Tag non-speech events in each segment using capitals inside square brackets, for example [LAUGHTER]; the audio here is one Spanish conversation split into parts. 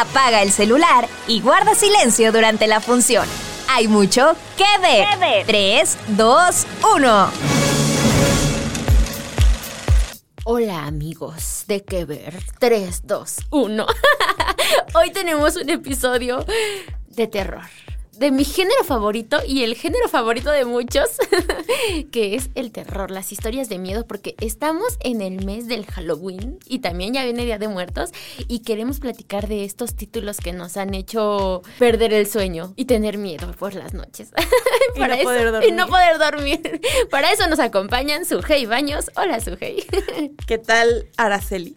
Apaga el celular y guarda silencio durante la función. Hay mucho que ver. 3, 2, 1. Hola amigos de Que Ver 3, 2, 1. Hoy tenemos un episodio de terror de mi género favorito y el género favorito de muchos, [LAUGHS] que es el terror, las historias de miedo, porque estamos en el mes del Halloween y también ya viene Día de Muertos y queremos platicar de estos títulos que nos han hecho perder el sueño y tener miedo por las noches. [LAUGHS] y, no poder dormir. y no poder dormir. Para eso nos acompañan Sujei Baños. Hola Sujei. [LAUGHS] ¿Qué tal Araceli?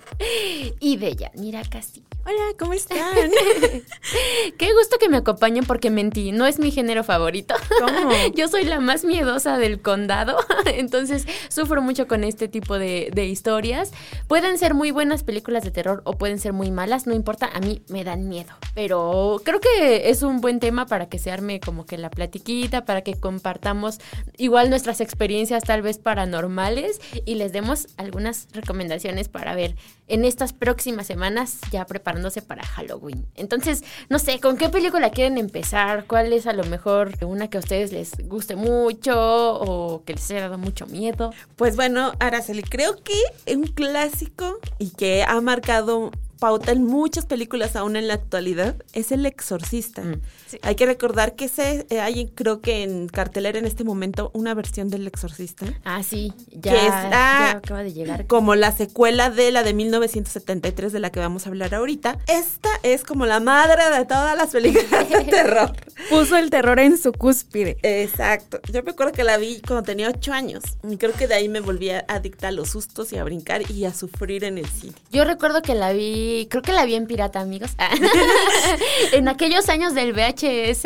Y Bella, mira casi. Hola, ¿cómo están? [LAUGHS] Qué gusto que me acompañen porque mentí, no es mi género favorito. ¿Cómo? [LAUGHS] Yo soy la más miedosa del condado, [LAUGHS] entonces sufro mucho con este tipo de, de, historias. Pueden ser muy buenas películas de terror o pueden ser muy malas, no importa, a mí me dan miedo. Pero creo que es un buen tema para que se arme como que la platiquita, para que compartamos igual nuestras experiencias tal vez paranormales y les demos algunas recomendaciones para ver en estas próximas semanas ya preparándose para Halloween. Entonces, no sé, ¿con qué película quieren empezar? ¿Cuál es a lo mejor una que a ustedes les guste mucho o que les haya dado mucho miedo? Pues bueno, Araceli, creo que un clásico y que ha marcado pauta en muchas películas aún en la actualidad es El Exorcista. Mm, sí. Hay que recordar que se, eh, hay creo que en cartelera en este momento una versión del Exorcista. Ah, sí, ya, que está ya acaba de llegar. Como la secuela de la de 1973 de la que vamos a hablar ahorita. Esta es como la madre de todas las películas de [LAUGHS] terror. Puso el terror en su cúspide. Exacto. Yo me acuerdo que la vi cuando tenía ocho años. Y creo que de ahí me volví adicta a los sustos y a brincar y a sufrir en el cine. Yo recuerdo que la vi creo que la vi en pirata, amigos. [LAUGHS] en aquellos años del VHS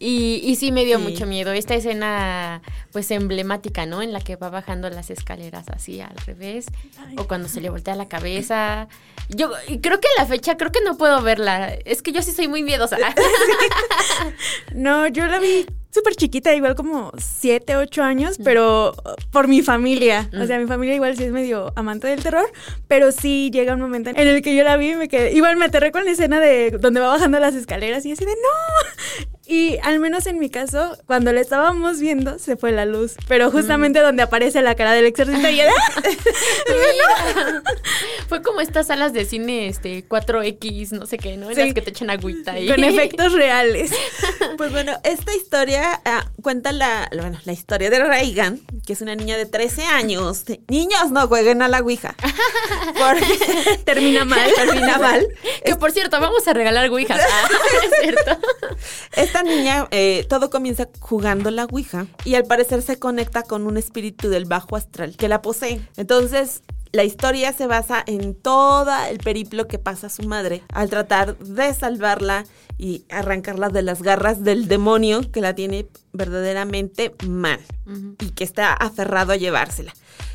y, y sí me dio sí. mucho miedo. Esta escena, pues emblemática, ¿no? En la que va bajando las escaleras así al revés Ay, o cuando se le voltea la cabeza. Yo creo que la fecha, creo que no puedo verla. Es que yo sí soy muy miedosa. [LAUGHS] no, yo la vi súper chiquita, igual como 7, 8 años, pero por mi familia. O sea, mi familia igual sí es medio amante del terror, pero sí llega un momento en el que yo la vi y me quedé. Igual me aterré con la escena de donde va bajando las escaleras y así de ¡No! Y al menos en mi caso, cuando la estábamos viendo, se fue la luz. Pero justamente mm. donde aparece la cara del exorcista y era. [LAUGHS] no. [LAUGHS] Fue como estas salas de cine este 4X, no sé qué, ¿no? En sí. las que te echan agüita ahí. Con efectos reales. [LAUGHS] Pues bueno, esta historia uh, cuenta la, bueno, la historia de Reagan, que es una niña de 13 años. Niños, no jueguen a la Ouija. Porque termina mal. termina mal. Que por cierto, vamos a regalar Ouijas. Ah, es cierto. Esta niña, eh, todo comienza jugando la Ouija y al parecer se conecta con un espíritu del bajo astral que la posee. Entonces, la historia se basa en todo el periplo que pasa su madre al tratar de salvarla y arrancarla de las garras del demonio que la tiene verdaderamente mal uh -huh. y que está aferrado a llevársela.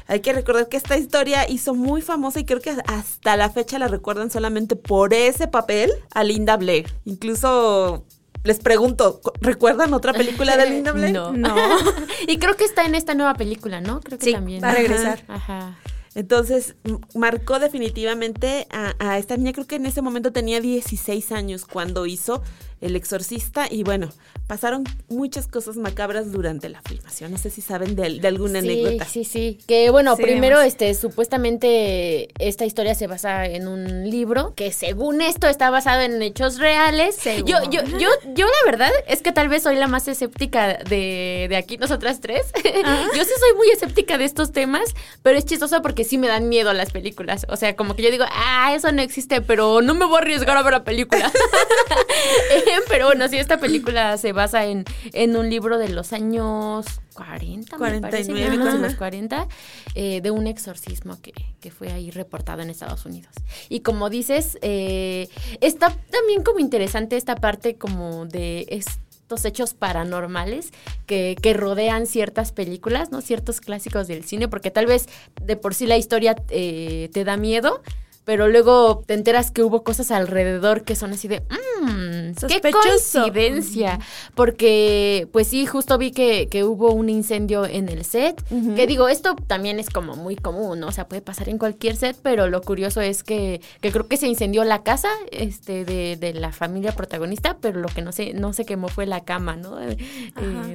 Hay que recordar que esta historia hizo muy famosa y creo que hasta la fecha la recuerdan solamente por ese papel a Linda Blair. Incluso les pregunto, ¿recuerdan otra película de Linda Blair? No. no. [LAUGHS] y creo que está en esta nueva película, ¿no? Creo que sí, también. Va a regresar. Ajá. Entonces, marcó definitivamente a, a, esta niña, creo que en ese momento tenía 16 años cuando hizo El Exorcista y bueno, pasaron muchas cosas macabras durante la filmación. No sé si saben de, de alguna sí, anécdota. Sí, sí, que bueno, sí, primero este supuestamente esta historia se basa en un libro que según esto está basado en hechos reales. Yo, yo, yo, yo la verdad es que tal vez soy la más escéptica de, de aquí, nosotras tres. Ah. [LAUGHS] yo sí soy muy escéptica de estos temas, pero es chistoso porque sí me dan miedo las películas. O sea, como que yo digo, ah, eso no existe, pero no me voy a arriesgar a ver la película. [LAUGHS] Pero bueno, sí, esta película se basa en, en un libro de los años 40, me parece, 49, más o menos de ajá. los 40, eh, de un exorcismo que, que fue ahí reportado en Estados Unidos. Y como dices, eh, está también como interesante esta parte como de estos hechos paranormales que, que rodean ciertas películas, ¿no? Ciertos clásicos del cine, porque tal vez de por sí la historia eh, te da miedo. Pero luego te enteras que hubo cosas alrededor que son así de, mmm, qué coincidencia. Porque, pues sí, justo vi que, que hubo un incendio en el set. Que digo, esto también es como muy común, ¿no? O sea, puede pasar en cualquier set, pero lo curioso es que, que creo que se incendió la casa este, de, de la familia protagonista, pero lo que no se, no se quemó fue la cama, ¿no? Eh,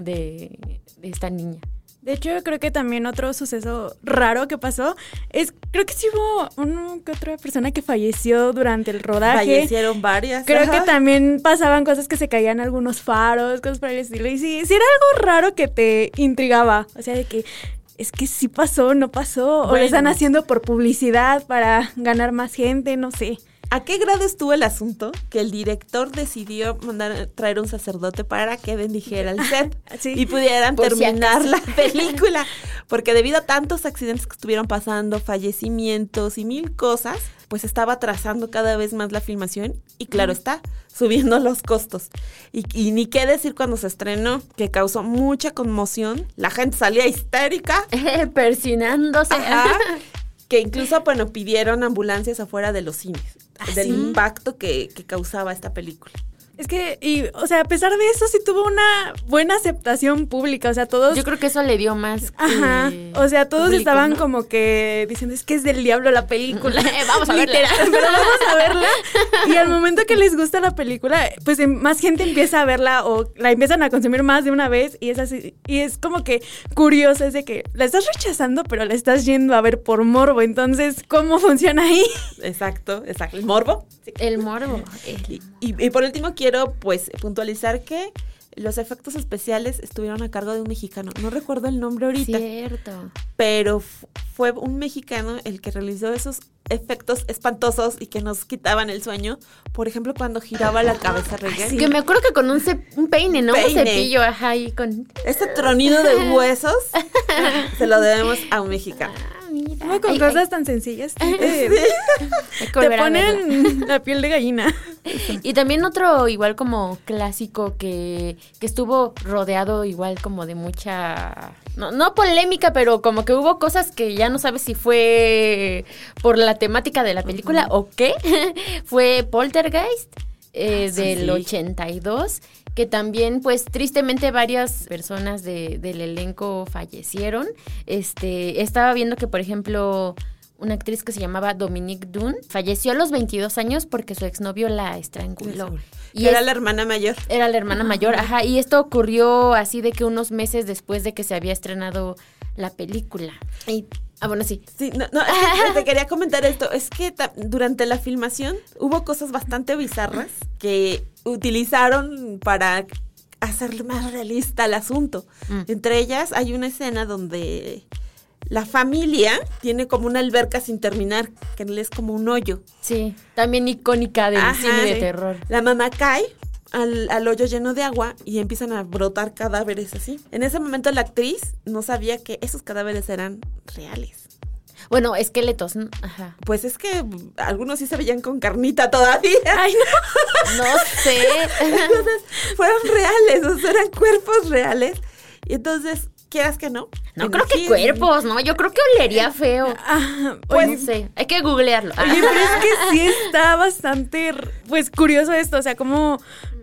de, de esta niña. De hecho, creo que también otro suceso raro que pasó es, creo que sí hubo una que otra persona que falleció durante el rodaje. Fallecieron varias. Creo ajá. que también pasaban cosas que se caían algunos faros, cosas por el estilo. Y sí, sí era algo raro que te intrigaba. O sea, de que es que sí pasó, no pasó. O lo están haciendo por publicidad para ganar más gente, no sé. ¿A qué grado estuvo el asunto que el director decidió mandar traer un sacerdote para que bendijera el set [LAUGHS] Sí. y pudieran Por terminar la [LAUGHS] película? Porque debido a tantos accidentes que estuvieron pasando, fallecimientos y mil cosas, pues estaba atrasando cada vez más la filmación y claro está, subiendo los costos. Y, y ni qué decir cuando se estrenó, que causó mucha conmoción, la gente salía histérica. [LAUGHS] Persinándose. Ajá. Que incluso, bueno, pidieron ambulancias afuera de los cines. Del impacto que, que causaba esta película. Es que, y, o sea, a pesar de eso, sí tuvo una buena aceptación pública. O sea, todos. Yo creo que eso le dio más. Ajá. eh, O sea, todos público, estaban ¿no? como que diciendo, es que es del diablo la película. [LAUGHS] Vamos a verla. Literal, [LAUGHS] pero vamos a verla. Y al momento que les gusta la película, pues em, más gente empieza a verla o la empiezan a consumir más de una vez. Y es así. Y es como que curioso, es de que la estás rechazando, pero la estás yendo a ver por morbo. Entonces, ¿cómo funciona ahí? Exacto, exacto. El morbo. El morbo. eh. Y, y- y por último quiero pues puntualizar que los efectos especiales estuvieron a cargo de un mexicano. No recuerdo el nombre ahorita, Cierto. pero fu- fue un mexicano el que realizó esos efectos espantosos y que nos quitaban el sueño. Por ejemplo, cuando giraba la cabeza Regan. Que me acuerdo que con un, un peine, ¿no? Peine. Un cepillo, ajá, ahí con... Este tronido de huesos [LAUGHS] se lo debemos a un mexicano. Ah. Como con Ay, cosas ay, tan sencillas. [LAUGHS] [LAUGHS] Te, ponen la piel de gallina. Y también otro igual como clásico que, que estuvo rodeado igual como de mucha... No, no polémica, pero como que hubo cosas que ya no sabes si fue por la temática de la película o qué. [LAUGHS] fue Poltergeist eh, sí, del sí. 82 que también pues tristemente varias personas de- del elenco fallecieron. Este, estaba viendo que por ejemplo una actriz que se llamaba Dominique Dunn falleció a los 22 años porque su exnovio la estranguló. Y era es- la hermana mayor. era la hermana mayor, ajá, y esto ocurrió así de que unos meses después de que se había estrenado la película. Y, ah, bueno, sí. Sí, no, no, [LAUGHS] te quería comentar esto. Es que durante la filmación hubo cosas bastante bizarras que utilizaron para hacer más realista el asunto. Mm. Entre ellas hay una escena donde la familia tiene como una alberca sin terminar, que es como un hoyo. Sí, también icónica del Ajá, cine de sí. terror. La mamá cae al, al hoyo lleno de agua y empiezan a brotar cadáveres así. En ese momento la actriz no sabía que esos cadáveres eran reales. Bueno, esqueletos, ¿no? ajá. Pues es que algunos sí se veían con carnita todavía. [LAUGHS] Ay, no. No sé. Entonces, fueron reales, o sea, eran cuerpos reales. Y entonces, quieras que no. No creo que cuerpos, ¿no? Yo creo que olería feo. [LAUGHS] Ah, Pues oye, no sé, hay que googlearlo. Oye, pero es que sí [LAUGHS] está bastante, pues, curioso esto, o sea, como,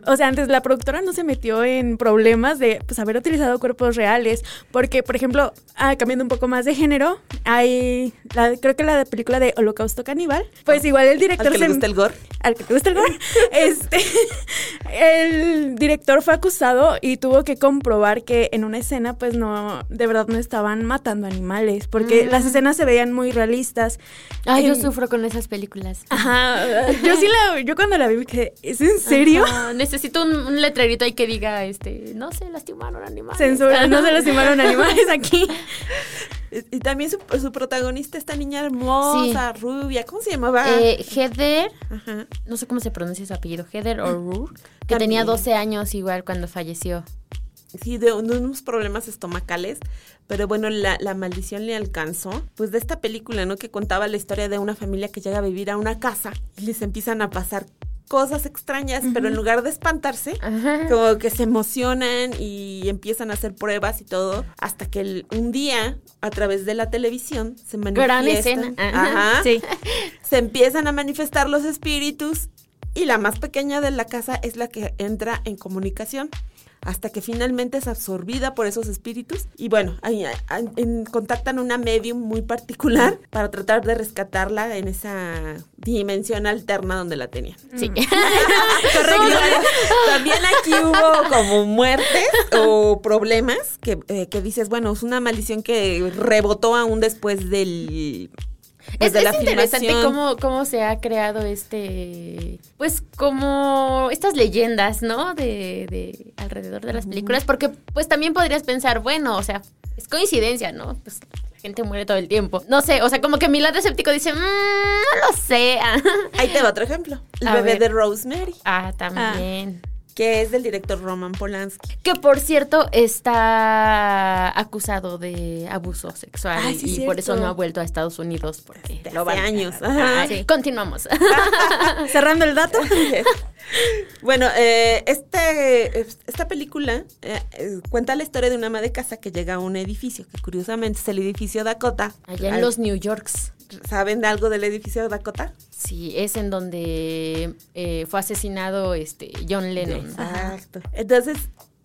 o sea, antes la productora no se metió en problemas de, pues, haber utilizado cuerpos reales, porque, por ejemplo, ah, cambiando un poco más de género, hay, la, creo que la película de Holocausto Caníbal, pues igual el director Al que le se- gusta el gore. al que te gusta el gore, [LAUGHS] este, el director fue acusado y tuvo que comprobar que en una escena, pues no, de verdad no estaban matando animales, porque las escenas se veían muy realistas. Ay, yo En- sufro con esas películas. Ajá, yo sí la, yo cuando la vi me quedé, ¿es en serio? Ajá, necesito un, un letrerito ahí que diga, este, no se lastimaron animales. Censura, no se [LAUGHS] lastimaron animales aquí. [LAUGHS] Y también su, su protagonista, esta niña hermosa, rubia, ¿cómo se llamaba? Eh, Heather, Ajá. no sé cómo se pronuncia su apellido, Heather O'Rourke, que También. tenía 12 años igual cuando falleció. Sí, de, un- de unos problemas estomacales, pero bueno, la, la maldición le alcanzó. Pues de esta película, ¿no? Que contaba la historia de una familia que llega a vivir a una casa y les empiezan a pasar cosas extrañas, pero en lugar de espantarse, Ajá. como que se emocionan y empiezan a hacer pruebas y todo, hasta que el- un día, a través de la televisión, se manifiestan. Gran escena. Ajá. Sí. Se empiezan a manifestar los espíritus y la más pequeña de la casa es la que entra en comunicación hasta que finalmente es absorbida por esos espíritus y bueno, ahí, ahí, en- contactan una medium muy particular para tratar de rescatarla en esa dimensión alterna donde la tenían. Sí. [LAUGHS] Correcto. También aquí hubo como muertes o problemas que, eh, que dices, bueno, es una maldición que rebotó aún después del... pues, Es, de es la interesante cómo, cómo se ha creado este, pues como estas leyendas, ¿no? De, de alrededor de las películas, porque pues también podrías pensar, bueno, o sea, es coincidencia, ¿no? Pues la gente muere todo el tiempo. No sé, o sea, como que mi lado escéptico dice, "Mm, no lo sé. Ahí te va [LAUGHS] otro ejemplo. El A bebé ver. de Rosemary, ah, también. Que es del director Roman Polanski. Que por cierto está acusado de abuso sexual Ah, sí, y cierto. por eso no ha vuelto a Estados Unidos porque Desde lo hace años. Ah, sí. Continuamos. [LAUGHS] [LAUGHS] Cerrando el dato. [LAUGHS] bueno, eh, este, esta película eh, eh, cuenta la historia de una ama de casa que llega a un edificio, que curiosamente es el edificio Dakota. Allá en los New Yorks. ¿Saben de algo del edificio Dakota? Sí, es en donde eh, fue asesinado este John Lennon. Exacto. Entonces,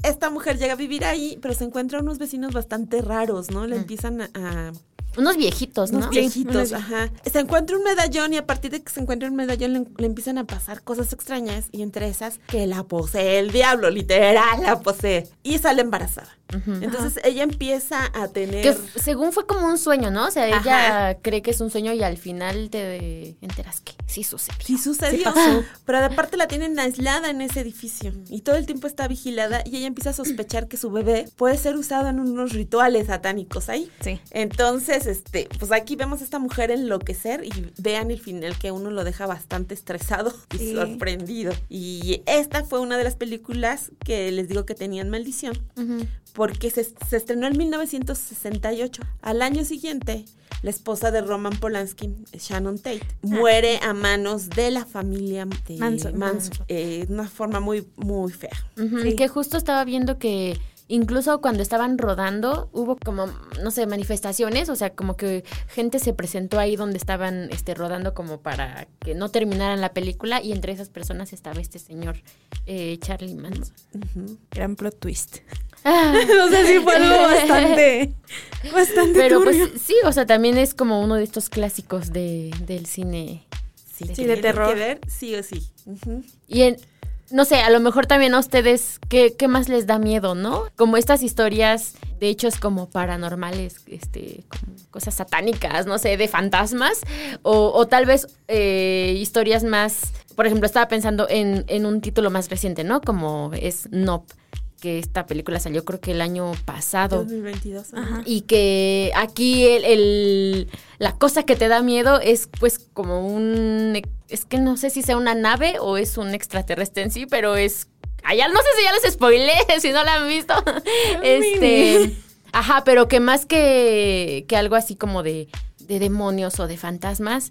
esta mujer llega a vivir ahí, pero se encuentra unos vecinos bastante raros, ¿no? Le empiezan a- a Unos viejitos, Unos ¿no? viejitos, unos ajá. Se encuentra un medallón y a partir de que se encuentra un medallón le, le empiezan a pasar cosas extrañas y entre esas que la posee el diablo, literal, la posee. Y sale embarazada. Entonces ella empieza a tener... Que según fue como un sueño, ¿no? O sea, ella Ajá. cree que es un sueño y al final te enteras que sí sucedió. Sí sucedió, pasó. pero aparte la tienen aislada en ese edificio y todo el tiempo está vigilada y ella empieza a sospechar que su bebé puede ser usado en unos rituales satánicos ahí. Sí. Entonces, este, pues aquí vemos a esta mujer enloquecer y vean el final que uno lo deja bastante estresado [LAUGHS] y Sí. sorprendido. Y esta fue una de las películas que les digo que tenían maldición Ujú. porque se, se estrenó en 1968. Al año siguiente, la esposa de Roman Polanski, Shannon Tate, muere a manos de la familia de Manson. Manson, eh, de una forma muy, muy fea. Sí. Que justo estaba viendo que incluso cuando estaban rodando hubo como, no sé, manifestaciones, o sea, como que gente se presentó ahí donde estaban este, rodando como para que no terminaran la película y entre esas personas estaba este señor eh, Charlie Manson. Gran plot twist. Ah. [LAUGHS] o sea, sí fue algo [LAUGHS] bastante, bastante Pero pues sí, o sea, también es como uno de estos clásicos de, del cine. Sí, Sí, tiene de terror. que ver, sí o sí. Y en, no sé, a lo mejor también a ustedes, ¿qué, qué más les da miedo, no? Como estas historias de hechos como paranormales, este, cosas satánicas, no sé, de fantasmas, o, o tal vez eh, historias más, por ejemplo, estaba pensando en, en un título más reciente, ¿no? Como es Nope, que esta película salió creo que el año pasado. 2022. ajá. Y que aquí el, el- la cosa que te da miedo es pues como un... Es que no sé si sea una nave o es un extraterrestre en sí, pero es... Allá no sé si ya les spoilé, [LAUGHS] si no la han visto. [LAUGHS] este... Ajá, pero que más que, que algo así como de, de demonios o de fantasmas,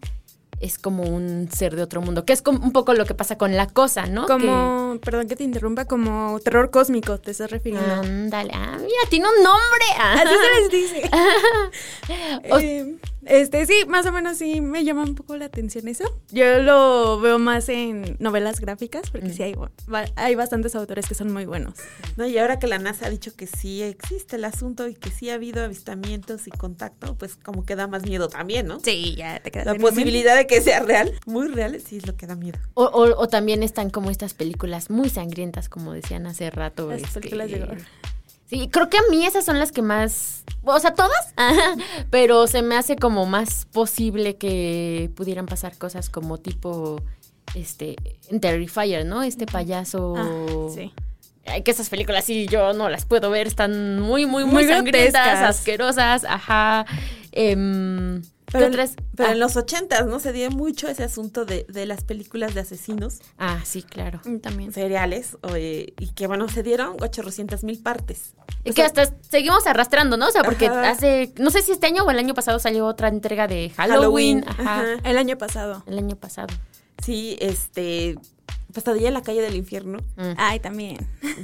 es como un ser de otro mundo, que es como un poco lo que pasa con la cosa, ¿no? Como, perdón que te interrumpa, como terror cósmico, te estás refiriendo. Ándale, ah, mira, tiene un nombre. Ah. Así se les dice. [LAUGHS] O- Eh, este, sí, más o menos sí me llama un poco la atención eso. Yo lo veo más en novelas gráficas, porque sí hay, ba- hay bastantes autores que son muy buenos. No, y ahora que la NASA ha dicho que sí existe el asunto y que sí ha habido avistamientos y contacto, pues como que da más miedo también, ¿no? Sí, ya te quedas La posibilidad de que sea real, muy real, sí es lo que da miedo. O, o- o también están como estas películas muy sangrientas, como decían hace rato. Las este, películas de horror. Sí, creo que a mí esas son las que más, o sea, todas, [LAUGHS] ajá, pero se me hace como más posible que pudieran pasar cosas como tipo, este, en Terrifier, ¿no? Este payaso Ah, sí. Ay, que esas películas sí yo no las puedo ver, están muy, muy, muy, Muy sangrientas, grotescas. asquerosas, ajá. ¿qué Pero, otras? pero Ah, en los ochentas, ¿no? Se dio mucho ese asunto de, de las películas de asesinos ah, sí, claro. Mm, También. seriales eh, y que, bueno, se dieron 800 mil partes. Y que hasta seguimos arrastrando, ¿no? O sea, porque Ajá. hace, no sé si este año o el año pasado salió otra entrega de Halloween. Halloween, Ajá. ajá. El año pasado. El año pasado. Sí, este... Pesadilla en la calle del infierno. Mm. Ay, también.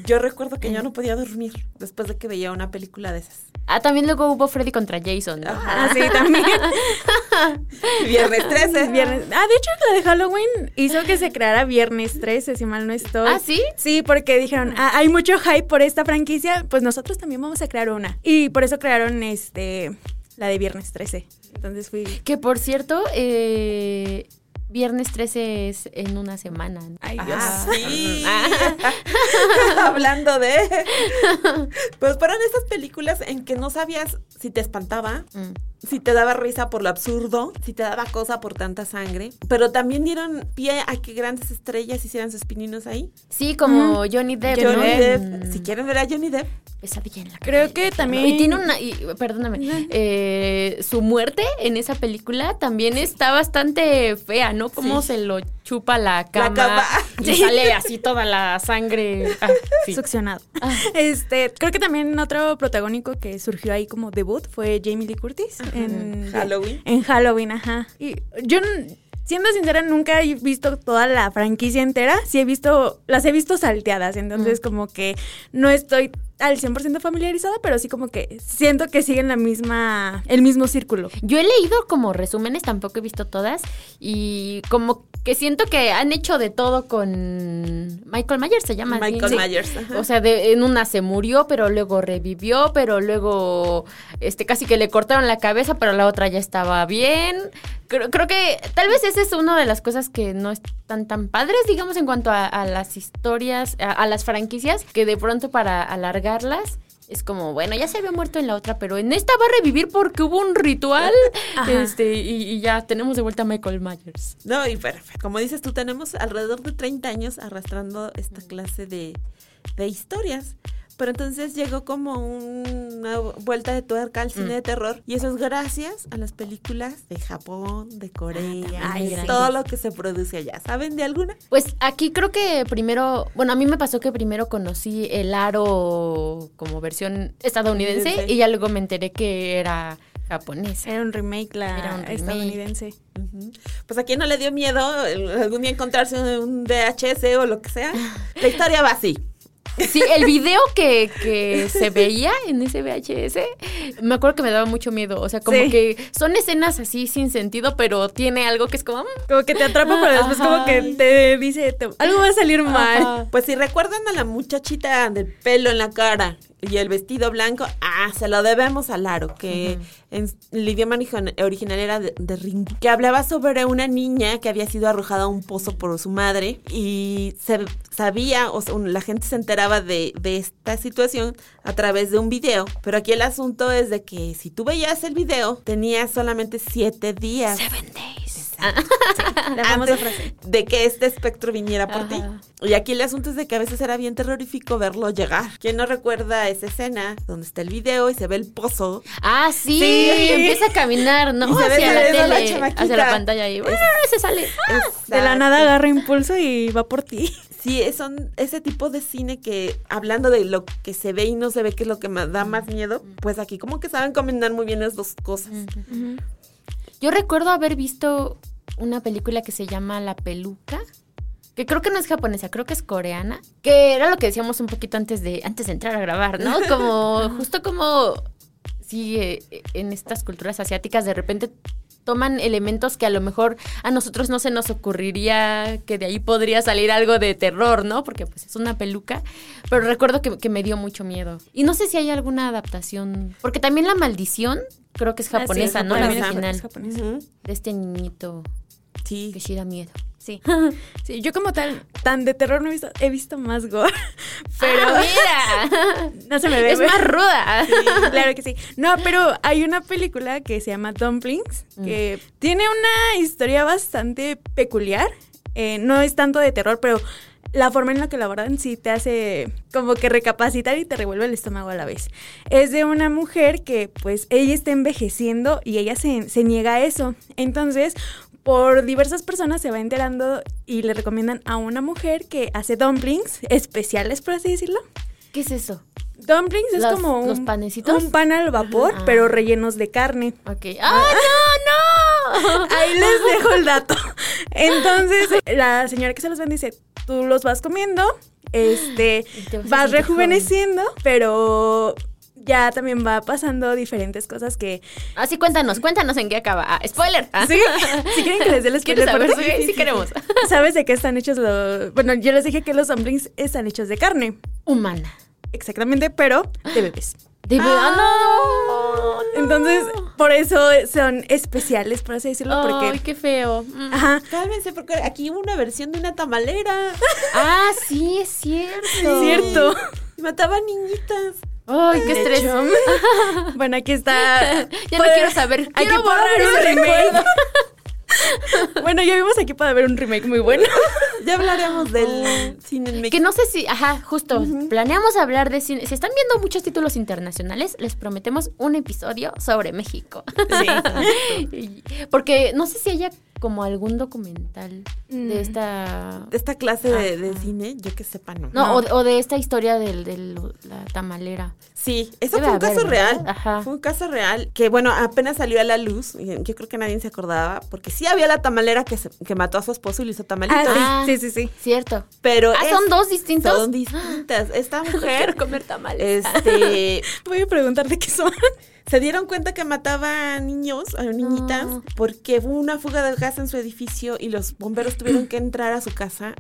Yo recuerdo que yo no podía dormir después de que veía una película de esas. Ah, también luego hubo Freddy contra Jason. ¿no? Ah, sí, también. [LAUGHS] Viernes 13. Viernes. Ah, de hecho, la de Halloween hizo que se creara Viernes 13, si mal no estoy. ¿Ah, sí? Sí, porque dijeron, ah, hay mucho hype por esta franquicia, pues nosotros también vamos a crear una. Y por eso crearon este la de Viernes 13. Entonces fui. Que por cierto, eh, Viernes 13 es en una semana. ¿no? Ay, Dios. Ah. Sí. [LAUGHS] Hablando de. [LAUGHS] Pues fueron esas películas en que no sabías si te espantaba, Mm. Si te daba risa por lo absurdo, si te daba cosa por tanta sangre. Pero también dieron pie a que grandes estrellas hicieran sus pininos ahí. Sí, como Johnny Depp. Johnny ¿no? Depp. En Si quieren ver a Johnny Depp, Pesadilla en la Creo que también-. Y tiene una. y, perdóname. eh, su muerte en esa película también está bastante fea, ¿no? Cómo Sí. se lo chupa la cama. cama. Y Sí. sale así toda la sangre. Ah, sí. Succionado. Ah. Este, creo que también otro protagónico que surgió ahí como debut fue Jamie Lee Curtis en Halloween. En Halloween, ajá. Y yo siendo sincera nunca he visto toda la franquicia entera, sí he visto las he visto salteadas, entonces como que no estoy al 100% familiarizada, pero sí como que siento que siguen la misma el mismo círculo. Yo he leído como resúmenes, tampoco he visto todas, y como que siento que han hecho de todo con Michael Myers, se llama. Michael Sí. Myers. ajá. O sea, de, en una se murió, pero luego revivió, pero luego este casi que le cortaron la cabeza, pero la otra ya estaba bien. Creo, creo que tal vez esa es una de las cosas que no están tan padres, digamos, en cuanto a, a las historias, a, a las franquicias, que de pronto para alargarlas es como, bueno, ya se había muerto en la otra, pero en esta va a revivir porque hubo un ritual. [LAUGHS] Ajá. Este, y, y ya tenemos de vuelta a Michael Myers. No, y perfecto. Como dices tú, tenemos alrededor de 30 años arrastrando esta clase de, de historias. Pero entonces llegó como una vuelta de tuerca al cine Mm. de terror. Y eso es gracias a las películas de Japón, de Corea, Ay, sí. todo lo que se produce allá. ¿Saben de alguna? Pues aquí creo que primero, bueno, a mí me pasó que primero conocí el aro como versión estadounidense y ya luego me enteré que era japonesa. Era un remake la Era un remake. estadounidense. Ujú. Pues a quién no le dio miedo algún día encontrarse un VHS o lo que sea. [LAUGHS] La historia va así. Sí, el video que, que se veía en ese VHS, me acuerdo que me daba mucho miedo. O sea, como Sí. que son escenas así sin sentido, pero tiene algo que es como... mm, Como que te atrapa, pero después Ajá. como que te dice, te- algo va a salir mal. Ajá. Pues si recuerdan a la muchachita del pelo en la cara y el vestido blanco, ah, se lo debemos al aro, que en el idioma original era de, de Ringu, que hablaba sobre una niña que había sido arrojada a un pozo por su madre y se sabía, o sea, la gente se enteraba de, de esta situación a través de un video, pero aquí el asunto es de que si tú veías el video, tenías solamente siete días. Seven days. [LAUGHS] La famosa antes frase. de que este espectro viniera por ti. Y aquí el asunto es de que a veces era bien terrorífico verlo llegar. ¿Quién no recuerda esa escena donde está el video y se ve el pozo? Ah, sí, Sí. empieza a caminar, ¿no? Y se ve hacia la tele, hacia la pantalla y ¡ah! se sale. De la nada agarra impulso y va por ti. [LAUGHS] Sí, son ese tipo de cine que, hablando de lo que se ve y no se ve, que es lo que me da más miedo, pues aquí como que saben combinar muy bien las dos cosas. Yo recuerdo haber visto una película que se llama La Peluca, que creo que no es japonesa, creo que es coreana, que era lo que decíamos un poquito antes de antes de entrar a grabar, ¿no? [LAUGHS] Como justo como sí eh, en estas culturas asiáticas de repente toman elementos que a lo mejor a nosotros no se nos ocurriría que de ahí podría salir algo de terror, ¿no? Porque pues es una peluca, pero recuerdo que, que me dio mucho miedo. Y no sé si hay alguna adaptación, porque también La Maldición creo que es japonesa, Ah, sí, ¿no? La original es japonesa. De este niñito Sí. que sí da miedo. Sí. [LAUGHS] sí, yo como tal, tan de terror no he visto, he visto más gore, [LAUGHS] pero Pero mira, [LAUGHS] no se me ve. es más ruda. Sí, claro que sí. No, pero hay una película que se llama Dumplings, que tiene una historia bastante peculiar. Eh, no es tanto de terror, pero la forma en la que lo abordan sí te hace como que recapacitar y te revuelve el estómago a la vez. Es de una mujer que pues ella está envejeciendo y ella se, se niega a eso. Entonces, por diversas personas se va enterando y le recomiendan a una mujer que hace dumplings especiales, por así decirlo. ¿Qué es eso? Dumplings es como un, los panecitos. un pan al vapor, Ajá. pero rellenos de carne. Ok. ¡Ah, no, no! [LAUGHS] Ahí les dejo el dato. Entonces, la señora que se los vende dice, tú los vas comiendo, [GASPS] este, vas rejuveneciendo, pero ya también va pasando diferentes cosas que... Así cuéntanos, cuéntanos en qué acaba. Ah, spoiler. Ah. ¿Sí? Si quieren que les dé el [LAUGHS] ¿Quieres spoiler, saber? porque- Sí, sí queremos. ¿Sabes de qué están hechos los...? Bueno, yo les dije que los dumplings están hechos de carne, Humana. exactamente, pero de bebés. De verdad, no. Entonces, por eso son especiales, por así decirlo, Ay, porque... qué feo. Mm. Ajá, Cálmense, porque aquí hubo una versión de una tamalera. Ah, sí, es cierto. [LAUGHS] cierto. Y mataban niñitas. Ay, qué estrés. [LAUGHS] Bueno, aquí está. Ya no quiero saber. Hay Quiero que borrar un remake. [LAUGHS] bueno, ya vimos aquí para ver un remake muy bueno. [LAUGHS] Ya hablaremos del cine en Que México. no sé si, ajá, justo, planeamos hablar de cine. Si están viendo muchos títulos internacionales, les prometemos un episodio sobre México. Y- Porque no sé si haya como algún documental Mm. de esta... De esta clase de, de cine, yo que sepa, no. No, O, de, o de esta historia del, del- la tamalera. Sí, eso Debe fue un haber, caso ¿verdad? real. Ajá. Fue un caso real que, bueno, apenas salió a la luz. y Yo creo que nadie se acordaba, porque sí había la tamalera que, se- que mató a su esposo y le hizo tamalitos. Ah. sí, sí, sí. Cierto. Pero Ah, es- ¿son dos distintos? Son distintas. Esta [LAUGHS] mujer, Quiero comer tamales. este, [LAUGHS] Voy a preguntar de qué son. Se dieron cuenta que mataba a niños, a niñitas, No. porque hubo una fuga de gas en su edificio y los bomberos tuvieron que entrar a su casa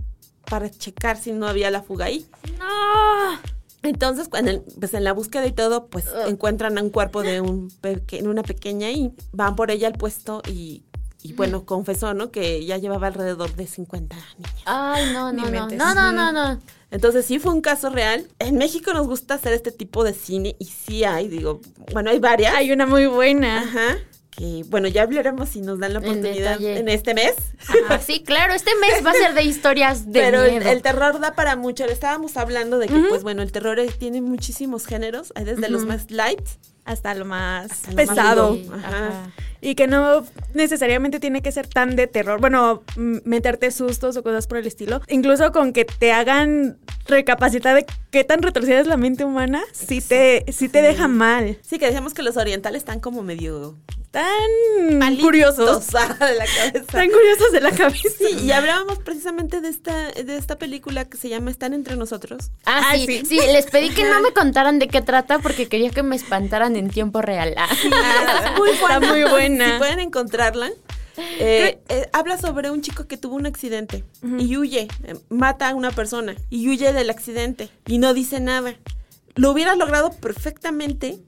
para checar si no había la fuga ahí. No. Entonces, cuando el- pues en la búsqueda y todo, pues encuentran a un cuerpo de un peque- una pequeña y van por ella al puesto y, y, bueno, confesó, ¿no? Que ya llevaba alrededor de 50 niños. Ay, no, no, no. No, no, no, no. Entonces sí fue un caso real. En México nos gusta hacer este tipo de cine y sí hay, digo, bueno, hay varias. Hay una muy buena. Ajá. Que bueno, ya hablaremos si nos dan la oportunidad en este mes. Sí, claro, este mes va a ser de historias de Pero el, miedo. el terror da para mucho. Le estábamos hablando de que, pues bueno, el terror tiene muchísimos géneros. Hay desde los más light Hasta lo más Hasta lo más pesado. Ajá. ajá. Y que no necesariamente tiene que ser tan de terror. Bueno, meterte sustos o cosas por el estilo. Incluso con que te hagan recapacitar de qué tan retorcida es la mente humana, sí te, sí te deja mal. Sí, que decíamos que los orientales están como medio Tan malitos curiosos. [LAUGHS] de la cabeza. Tan curiosos de la cabeza. Sí, y hablábamos precisamente de esta, de esta película que se llama Están entre nosotros. Ah, Ah, sí, sí. sí, les pedí que no me contaran de qué trata porque quería que me espantaran en tiempo real. Ah. [LAUGHS] Está muy Está muy buena. Si pueden encontrarla. Eh, eh, habla sobre un chico que tuvo un accidente y huye, eh, mata a una persona y huye del accidente y no dice nada. Lo hubiera logrado perfectamente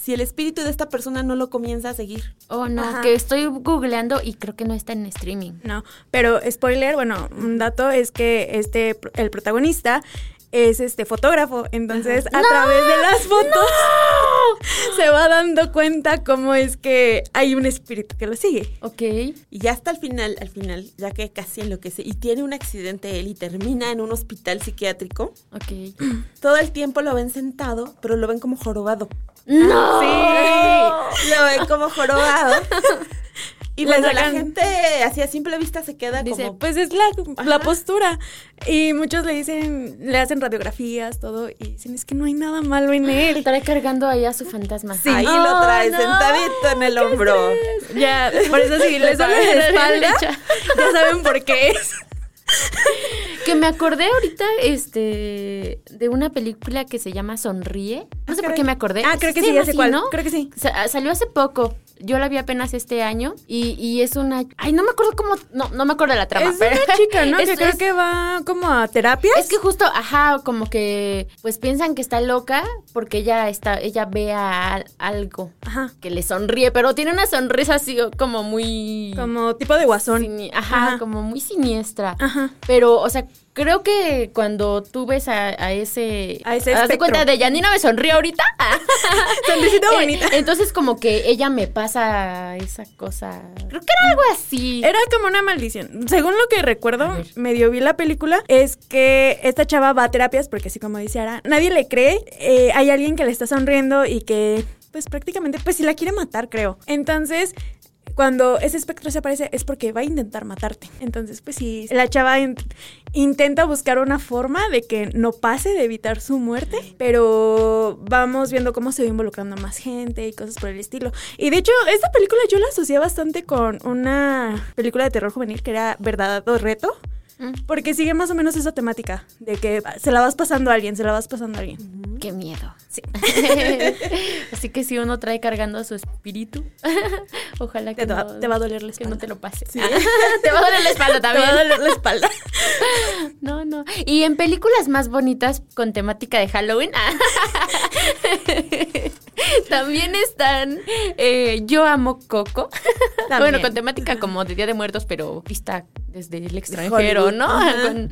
si el espíritu de esta persona no lo comienza a seguir. Oh, no, Ajá. que estoy googleando y creo que no está en streaming. No, pero spoiler, bueno, un dato es que este el protagonista es este fotógrafo, entonces a través de las fotos [LAUGHS] se va dando cuenta cómo es que hay un espíritu que lo sigue. Ok. Y ya hasta el final, al final, ya que casi enloquece y tiene un accidente él y termina en un hospital psiquiátrico, Ok. [CLEARS THROAT] todo el tiempo lo ven sentado, pero lo ven como jorobado. ¡No! Lo ven como jorobado. [LAUGHS] Y la gente así a simple vista se queda Dice, como... pues es la, la postura. Y muchos le dicen, le hacen radiografías, todo, y dicen, es que no hay nada malo en él. Estaré cargando ahí a su fantasma. Sí. Ahí Oh, lo trae no. sentadito en el hombro. Ya, por eso si [LAUGHS] les duele la espalda, ya saben por qué es. [LAUGHS] Que me acordé ahorita, este, de una película que se llama Sonríe. No sé por qué me acordé. Ah, creo que sí, ya llama sé así, cuál. ¿no? Creo que sí. Sa- salió hace poco. Yo la vi apenas este año y, y es una... Ay, no me acuerdo cómo... No, no me acuerdo de la trama. Es pero- una chica, ¿no? [LAUGHS] Es- que creo que va como a terapias. Es que justo, ajá, como que pues piensan que está loca porque ella está, ella ve a al- algo Ajá. que le sonríe, pero tiene una sonrisa así como muy Como tipo de guasón. ajá, Ajá. como muy siniestra. Ajá. Pero, o sea, creo que cuando tú ves a, a ese... A ese ¿Haz de espectro. cuenta de Janina me sonríe ahorita? [LAUGHS] Sonrisita Eh, bonita. Entonces como que ella me pasa esa cosa... Creo que era algo así. Era como una maldición. Según lo que recuerdo, medio vi la película, es que esta chava va a terapias porque así como dice Ara, nadie le cree. eh, hay alguien que le está sonriendo y que, pues prácticamente, pues si la quiere matar, creo. Entonces... Cuando ese espectro se aparece es porque va a intentar matarte. Entonces, pues sí, la chava in- intenta buscar una forma de que no pase, de evitar su muerte, pero vamos viendo cómo se va involucrando a más gente y cosas por el estilo. Y de hecho, esta película yo la asocié bastante con una película de terror juvenil que era Verdad o Reto. Mm. Porque sigue más o menos esa temática de que se la vas pasando a alguien, se la vas pasando a alguien. Qué miedo. Sí. [LAUGHS] Así que si uno trae cargando a su espíritu, [LAUGHS] ojalá que Te, va, no, te va a doler la que espalda. no te lo pase. [LAUGHS] te va a doler la espalda Te también. va a doler la espalda. No, no. Y en películas más bonitas con temática de Halloween, también están eh, Yo amo Coco. También. Bueno, con temática como de Día de Muertos, pero vista desde el extranjero, Hollywood. ¿no? Ajá. Con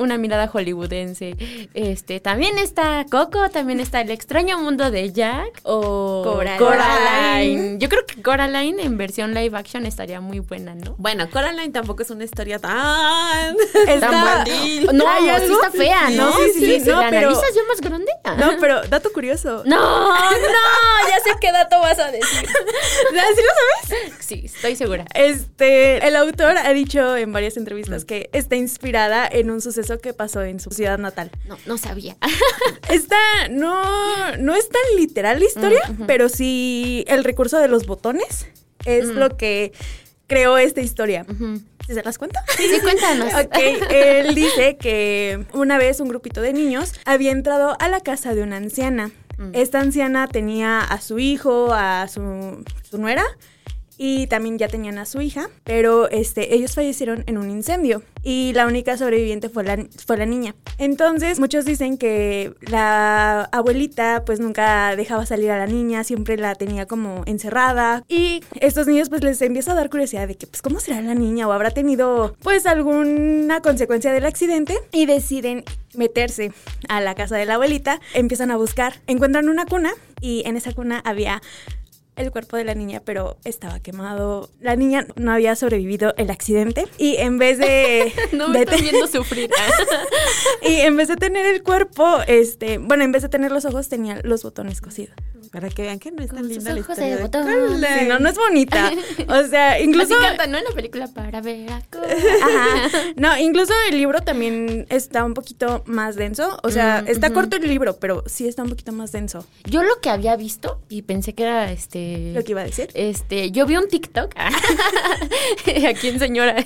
una mirada hollywoodense. Este, también está Coco, también está El extraño mundo de Jack o Coraline. Coraline. Yo creo que Coraline en versión live action estaría muy buena, ¿no? Bueno, Coraline tampoco es una historia tan... Está- tan. No, ¿Hay sí algo? está fea, ¿no? Sí, sí, sí, no, ¿La pero- analizas ya más grande? [LAUGHS] No, pero dato curioso. [LAUGHS] No, no, ya sé qué dato vas a decir. [LAUGHS] ¿Sí lo sabes? Sí, estoy segura. Este, el autor ha dicho en varias entrevistas que está inspirada en un suceso que pasó en su ciudad natal. No, no sabía. Esta no, no es tan literal la historia, pero sí el recurso de los botones es lo que creó esta historia. ¿Sí ¿Se las cuenta? Sí, sí, cuéntanos. [LAUGHS] Ok, él dice que una vez un grupito de niños había entrado a la casa de una anciana. Esta anciana tenía a su hijo, a su, su nuera y también ya tenían a su hija, pero este, ellos fallecieron en un incendio y la única sobreviviente fue la, fue la niña. Entonces muchos dicen que la abuelita pues nunca dejaba salir a la niña, siempre la tenía como encerrada y estos niños pues les empieza a dar curiosidad de que pues cómo será la niña o habrá tenido pues alguna consecuencia del accidente y deciden meterse a la casa de la abuelita, empiezan a buscar, encuentran una cuna y en esa cuna había el cuerpo de la niña, pero estaba quemado. La niña no había sobrevivido el accidente y en vez de, [LAUGHS] No me de viendo [LAUGHS] sufrir. y en vez de tener el cuerpo, este, bueno, en vez de tener los ojos tenía los botones cosidos. Para que vean que no es tan Con linda sus la historia de de botón. Coraline. Sí, no, no es bonita. [LAUGHS] O sea, incluso Así cantan, ¿no? En la película para ver a. Ajá. [LAUGHS] No, incluso el libro también está un poquito más denso. O sea, Mm, está corto el libro, pero sí está un poquito más denso. Yo lo que había visto y pensé que era este. Lo que iba a decir. Este, yo vi un TikTok [LAUGHS] aquí en señora,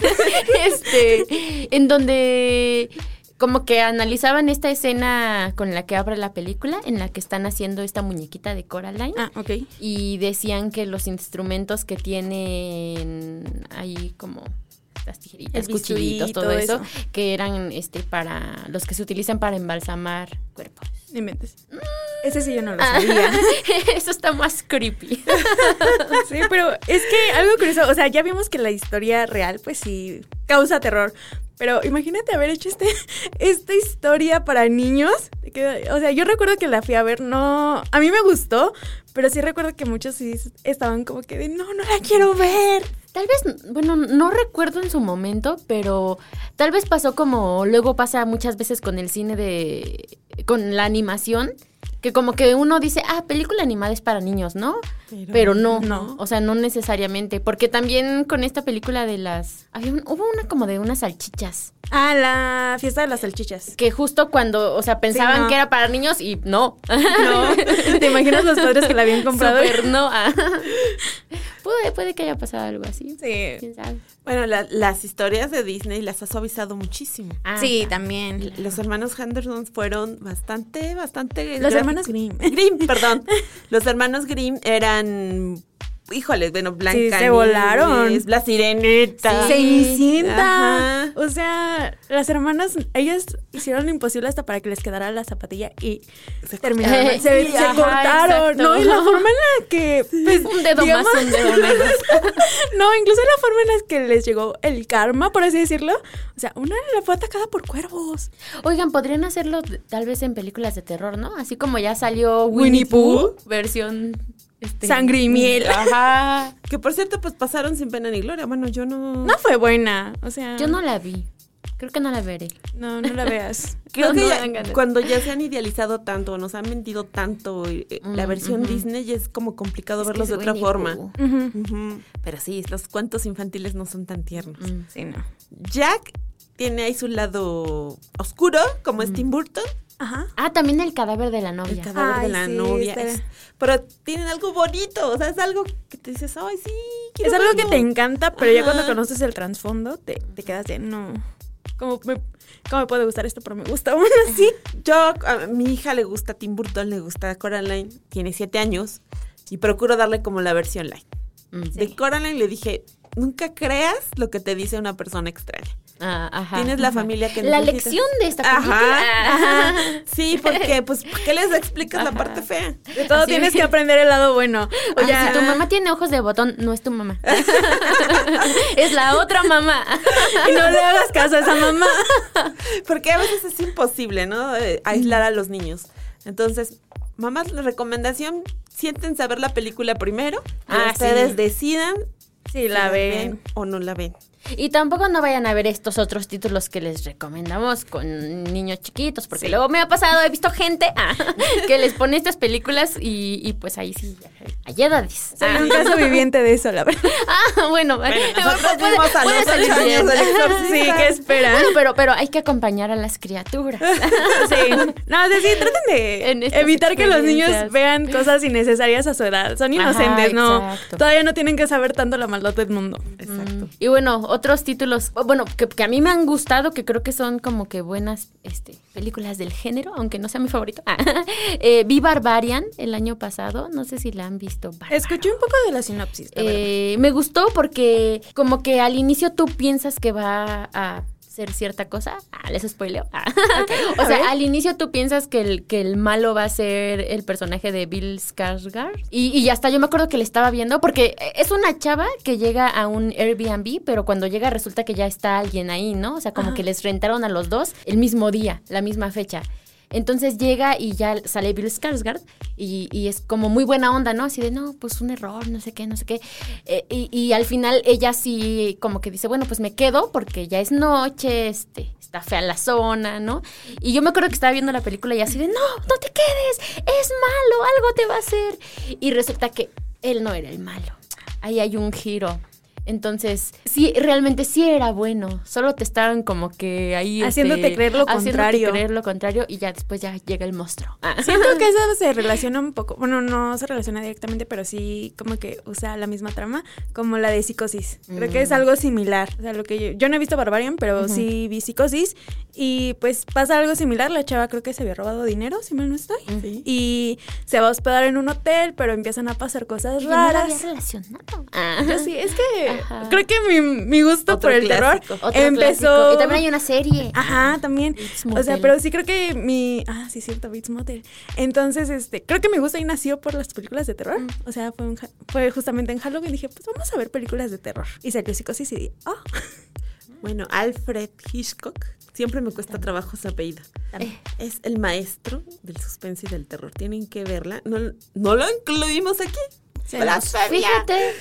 este, en donde como que analizaban esta escena con la que abre la película, en la que están haciendo esta muñequita de Coraline. Ah, ok. Y decían que los instrumentos que tienen ahí como las tijeritas, El cuchillitos, todo, eso, eso. que eran este para los que se utilizan para embalsamar cuerpos. Inventes. Ese sí yo no lo sabía. [LAUGHS] eso está más creepy. [LAUGHS] Sí, pero es que algo curioso, o sea, ya vimos que la historia real, pues sí, causa terror. Pero imagínate haber hecho este, [LAUGHS] esta historia para niños. que- o sea, yo recuerdo que la fui a ver, no. A mí me gustó, pero sí recuerdo que muchos sí estaban como que de no, no la quiero ver. Tal vez, bueno, no recuerdo en su momento, pero tal vez pasó como luego pasa muchas veces con el cine de. con la animación. Que como que uno dice, ah, película animada es para niños, ¿no? Pero, no, no. O sea, no necesariamente. Porque también con esta película de las. Había un- hubo una como de unas salchichas. Ah, la fiesta de las salchichas. Que justo cuando, o sea, pensaban no. que era para niños y no. No, [LAUGHS] ¿te imaginas los padres que la habían comprado? Súper no. ah. [LAUGHS] [LAUGHS] puede, puede que haya pasado algo así. Sí. ¿Quién sabe? Bueno, la- las historias de Disney las ha suavizado muchísimo. Ah, Sí, también. Los hermanos Henderson fueron bastante, bastante. Los gráficos. hermanos Grimm. Grimm, perdón. Los hermanos Grimm eran híjole, bueno, Blanca. Sí, se volaron. La sirenita. Cenicienta. Ajá. O sea, las hermanas, ellas hicieron lo imposible hasta para que les quedara la zapatilla y se terminaron. Eh, [LAUGHS] se sí, se ajá, cortaron, exacto. ¿no? Y la forma en la que. [LAUGHS] pues, Un dedo digamos- más, un dedo menos. [LAUGHS] no, incluso la forma en la que les llegó el karma, por así decirlo. O sea, una le fue atacada por cuervos. Oigan, podrían hacerlo tal vez en películas de terror, ¿no? Así como ya salió Winnie, Winnie Pooh, Pooh. versión... este, Sangre y miel. [LAUGHS] Ajá. Que por cierto, pues pasaron sin pena ni gloria. Bueno, yo no. No fue buena. O sea. Yo no la vi. Creo que no la veré. No, no la veas. [LAUGHS] Creo No, que no ya- cuando ya se han idealizado tanto, nos han vendido tanto eh, la Mm, versión. Disney ya es como complicado Es verlos de otra forma. Ujú. Pero sí, los cuentos infantiles no son tan tiernos. Mm. Sí, no. Jack tiene ahí su lado oscuro, como es Tim Burton, Ajá. Ah, también el cadáver de la novia. el cadáver de la sí, novia. es- pero tienen algo bonito, o sea, es algo que te dices, ay, sí, quiero Es algo que verlo". te encanta, pero ya cuando conoces el trasfondo, te, te quedas de no. ¿Cómo me, ¿Cómo me puede gustar esto? Pero me gusta aún así. [LAUGHS] Yo, a mi hija le gusta Tim Burton, le gusta Coraline, tiene siete años y procuro darle como la versión light. Mm. De Coraline le dije, nunca creas lo que te dice una persona extraña. Ah, ajá. Tienes la familia que La lección de esta película. ajá. Sí, [LAUGHS] porque, pues, ¿por qué les explicas la parte fea? De todo Así tienes que aprender el lado bueno. O Ah, ya, si tu mamá tiene ojos de botón, no es tu mamá. [LAUGHS] es la otra mamá. [LAUGHS] y no le hagas caso a esa mamá. Porque a veces es imposible, ¿no? Eh, aislar a los niños. Entonces, mamás, la recomendación, siéntense a ver la película primero y Ah, ustedes sí. decidan Sí, si la ven. o no la ven. Y tampoco no vayan a ver estos otros títulos que les recomendamos con niños chiquitos, porque luego me ha pasado, he visto gente ah, [LAUGHS] que les pone estas películas y, y pues ahí sí, hay edades. Soy Ah. un caso viviente de eso, la verdad. [LAUGHS] Ah, bueno, [LAUGHS] nosotros puede- vimos a puede los salir años del. Sí, ¿qué esperan? Bueno, pero, pero hay que acompañar a las criaturas. Sí. No, sea, sí, traten En de evitar que los niños vean cosas innecesarias a su edad. Son Ajá, inocentes, no. Todavía no tienen que saber tanto la maldad del mundo. Exacto. Y bueno, otros títulos, bueno, que, que a mí me han gustado, que creo que son como que buenas este, películas del género, aunque no sea mi favorito. Ah, [LAUGHS] eh, vi Barbarian el año pasado, no sé si la han visto. Bárbaro. Escuché un poco de la sinopsis. Eh, me gustó porque como que al inicio tú piensas que va a ser cierta cosa. Ah, les spoileo. Ah. [LAUGHS] o ver. sea, al inicio tú piensas que el, que el malo va a ser el personaje de Bill Skarsgård. Y, y hasta yo me acuerdo que le estaba viendo porque es una chava que llega a un Airbnb, pero cuando llega resulta que ya está alguien ahí, ¿no? O sea, como Ajá. que les rentaron a los dos el mismo día, la misma fecha. Entonces llega y ya sale Bill Skarsgård y, es como muy buena onda, ¿no? Así de, no, pues un error, no sé qué, no sé qué. Eh, y, y al final ella sí como que dice, bueno, pues me quedo porque ya es noche, este, está fea la zona, ¿no? Y yo me acuerdo que estaba viendo la película y así de, no, no te quedes, es malo, algo te va a hacer. Y resulta que él no era el malo. Ahí hay un giro. Entonces, sí, realmente sí era bueno. Solo te estaban como que ahí. Haciéndote este, creer lo haciéndote contrario. creer lo contrario y ya después ya llega el monstruo. Ah. Siento que eso se relaciona un poco, bueno, no se relaciona directamente, pero sí como que usa la misma trama, como la de psicosis. Creo que es Mm. algo similar. O sea, lo que yo, yo no he visto Barbarian, pero sí vi psicosis. Y pues pasa algo similar. La chava creo que se había robado dinero, si mal no estoy. Y se va a hospedar en un hotel, pero empiezan a pasar cosas Yo no lo había raras. relacionado. Yo sí, es que Ajá. creo que mi, mi gusto Otro por el clásico. terror Otro empezó. clásico. Y también hay una serie. Ajá, también. O sea, pero sí creo que mi. Ah, sí, cierto, Bates Motel. Entonces, este, creo que mi gusto ahí nació por las películas de terror. O sea, fue, un fue justamente en Halloween. Dije, pues vamos a ver películas de terror. Y salió psicosis y dije, ah, [LAUGHS] Bueno, Alfred Hitchcock, siempre me cuesta trabajo su apellido. Eh, Es el maestro del suspense y del terror. Tienen que verla. No, no lo incluimos aquí. Blasfemia. Fíjate.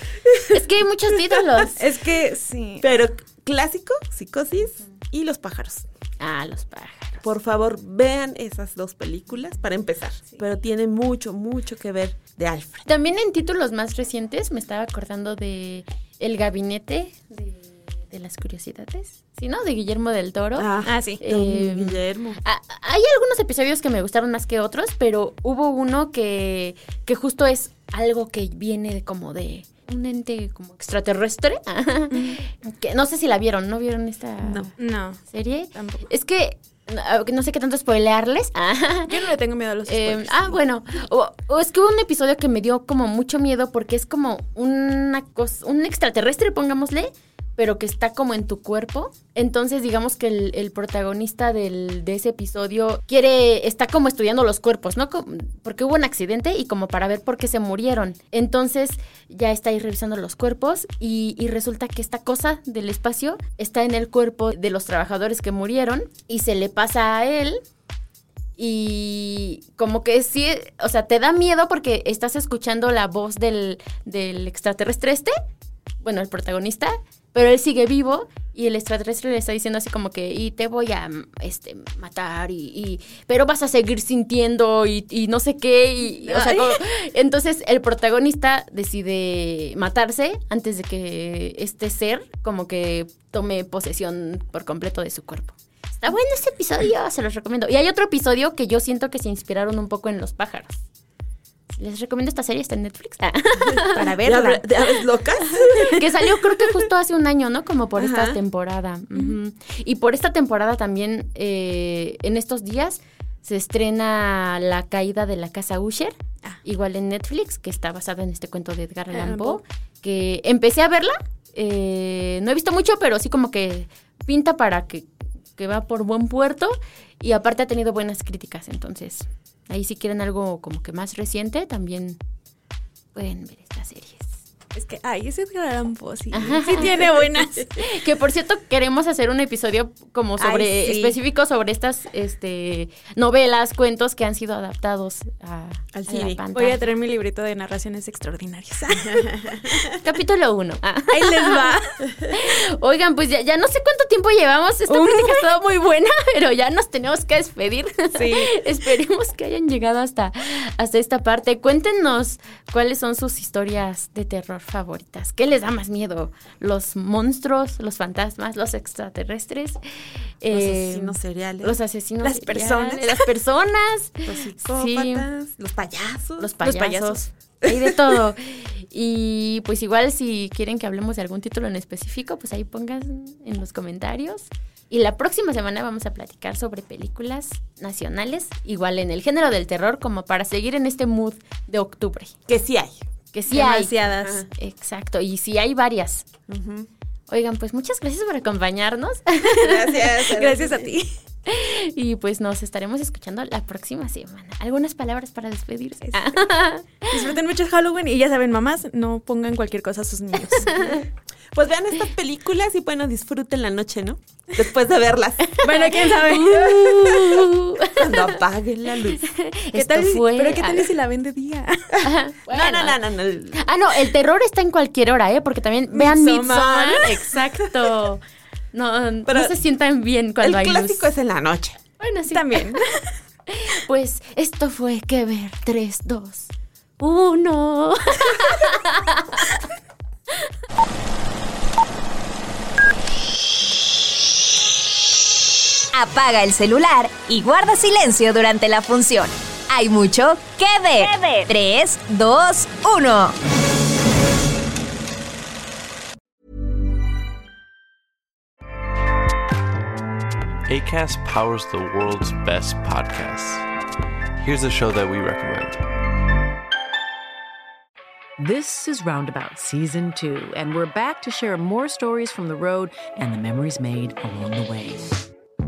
[LAUGHS] Es que hay muchos títulos. es que sí. Pero clásico, psicosis y los pájaros. Ah, los pájaros. Por favor, vean esas dos películas para empezar. Pero tiene mucho, mucho que ver de Alfred. También en títulos más recientes me estaba acordando de El Gabinete de, de las Curiosidades. ¿Sí, no? De Guillermo del Toro. Ah, sí. don Eh, Guillermo. Ah, Hay algunos episodios que me gustaron más que otros, pero hubo uno que, que justo es algo que viene de como de un ente como extraterrestre. [LAUGHS] que no sé si la vieron, ¿no vieron esta No. No, serie? tampoco. Es que no, no sé qué tanto spoilearles. Ah, [LAUGHS] Yo no le tengo miedo a los eh, spoilers. ah, bueno. O, o es que hubo un episodio que me dio como mucho miedo porque es como una cosa, un extraterrestre, pongámosle, pero que está como en tu cuerpo. Entonces, digamos que el, protagonista del- de ese episodio quiere, está como estudiando los cuerpos, ¿no? Porque hubo un accidente y como para ver por qué se murieron. Entonces, ya está ahí revisando los cuerpos y, y resulta que esta cosa del espacio está en el cuerpo de los trabajadores que murieron y se le pasa a él y como que sí, o sea, te da miedo porque estás escuchando la voz del, del extraterrestre este, bueno, el protagonista, pero él sigue vivo y el extraterrestre le está diciendo así como que, y te voy a este, matar, y, y- pero vas a seguir sintiendo y, y no sé qué, y, o sea, como- entonces el protagonista decide matarse antes de que este ser como que tome posesión por completo de su cuerpo. Está bueno este episodio, se los recomiendo. Y hay otro episodio que yo siento que se inspiraron un poco en los pájaros. Les recomiendo esta serie, está en Netflix. Ah, [LAUGHS] para ¿De verla. de aves locas? [LAUGHS] que salió creo que justo hace un año, ¿no? Como por esta temporada. Y por esta temporada también, eh, en estos días, se estrena La caída de la casa Usher, igual en Netflix, que está basado en este cuento de Edgar Allan Allan Poe, que empecé a verla. eh, no he visto mucho, pero sí como que pinta para que, que va por buen puerto y aparte ha tenido buenas críticas, entonces ahí si quieren algo como que más reciente, también pueden ver estas series. Es que, ay, ese Edgar Allan Poe, sí, tiene buenas. [LAUGHS] Que por cierto, queremos hacer un episodio como sobre Ay, sí. específico sobre estas este novelas, cuentos que han sido adaptados a, Al a la cine. pantalla. Voy a traer mi librito de narraciones extraordinarias. [LAUGHS] Capítulo 1. [LAUGHS] Ahí les va. Oigan, pues ya, ya no sé cuánto tiempo llevamos. Esta Un plática ha estado muy buena, pero ya nos tenemos que despedir. Sí. Esperemos que hayan llegado hasta, hasta esta parte. Cuéntenos cuáles son sus historias de terror favoritas. ¿Qué les da más miedo? ¿Los monstruos, los fantasmas, los extraterrestres? Los Eh, asesinos seriales. Los asesinos. Las seriales, personas. Las personas. [LAUGHS] los psicópatas. Los payasos. Los payasos. payasos. [LAUGHS] Hay de todo. Y pues igual si quieren que hablemos de algún título en específico, pues ahí pongan en los comentarios. Y la próxima semana vamos a platicar sobre películas nacionales, igual en el género del terror, como para seguir en este mood de octubre. Que sí hay. Que sí hay. Demasiadas. Exacto, y sí hay varias. Oigan, pues muchas gracias por acompañarnos. Gracias. [LAUGHS] Gracias a ti. y pues nos estaremos escuchando la próxima semana. ¿Algunas palabras para despedirse? Disfruten mucho Halloween y ya saben, mamás, no pongan cualquier cosa a sus niños. [LAUGHS] Pues vean estas películas y bueno, disfruten la noche, ¿no? Después de verlas. [LAUGHS] bueno, quién sabe. Uh, [LAUGHS] Cuando [LAUGHS] apaguen la luz. ¿Qué esto tal? si- fue- Pero qué tal si la ven de día. No, no, no, no, no. Ah, no, el terror está en cualquier hora, ¿eh? Porque también vean Midsommar. Midsommar. Exacto. No, Pero no se sientan bien El cuando hay clásico luz. es en la noche. Bueno, sí. También. Pues esto fue que ver 3, 2, 1. Apaga el celular y guarda silencio durante la función. Hay mucho que ver. 3, 2, 1. ACAST powers the world's best podcasts. Here's a show that we recommend. This is Roundabout Season 2, and we're back to share more stories from the road and the memories made along the way.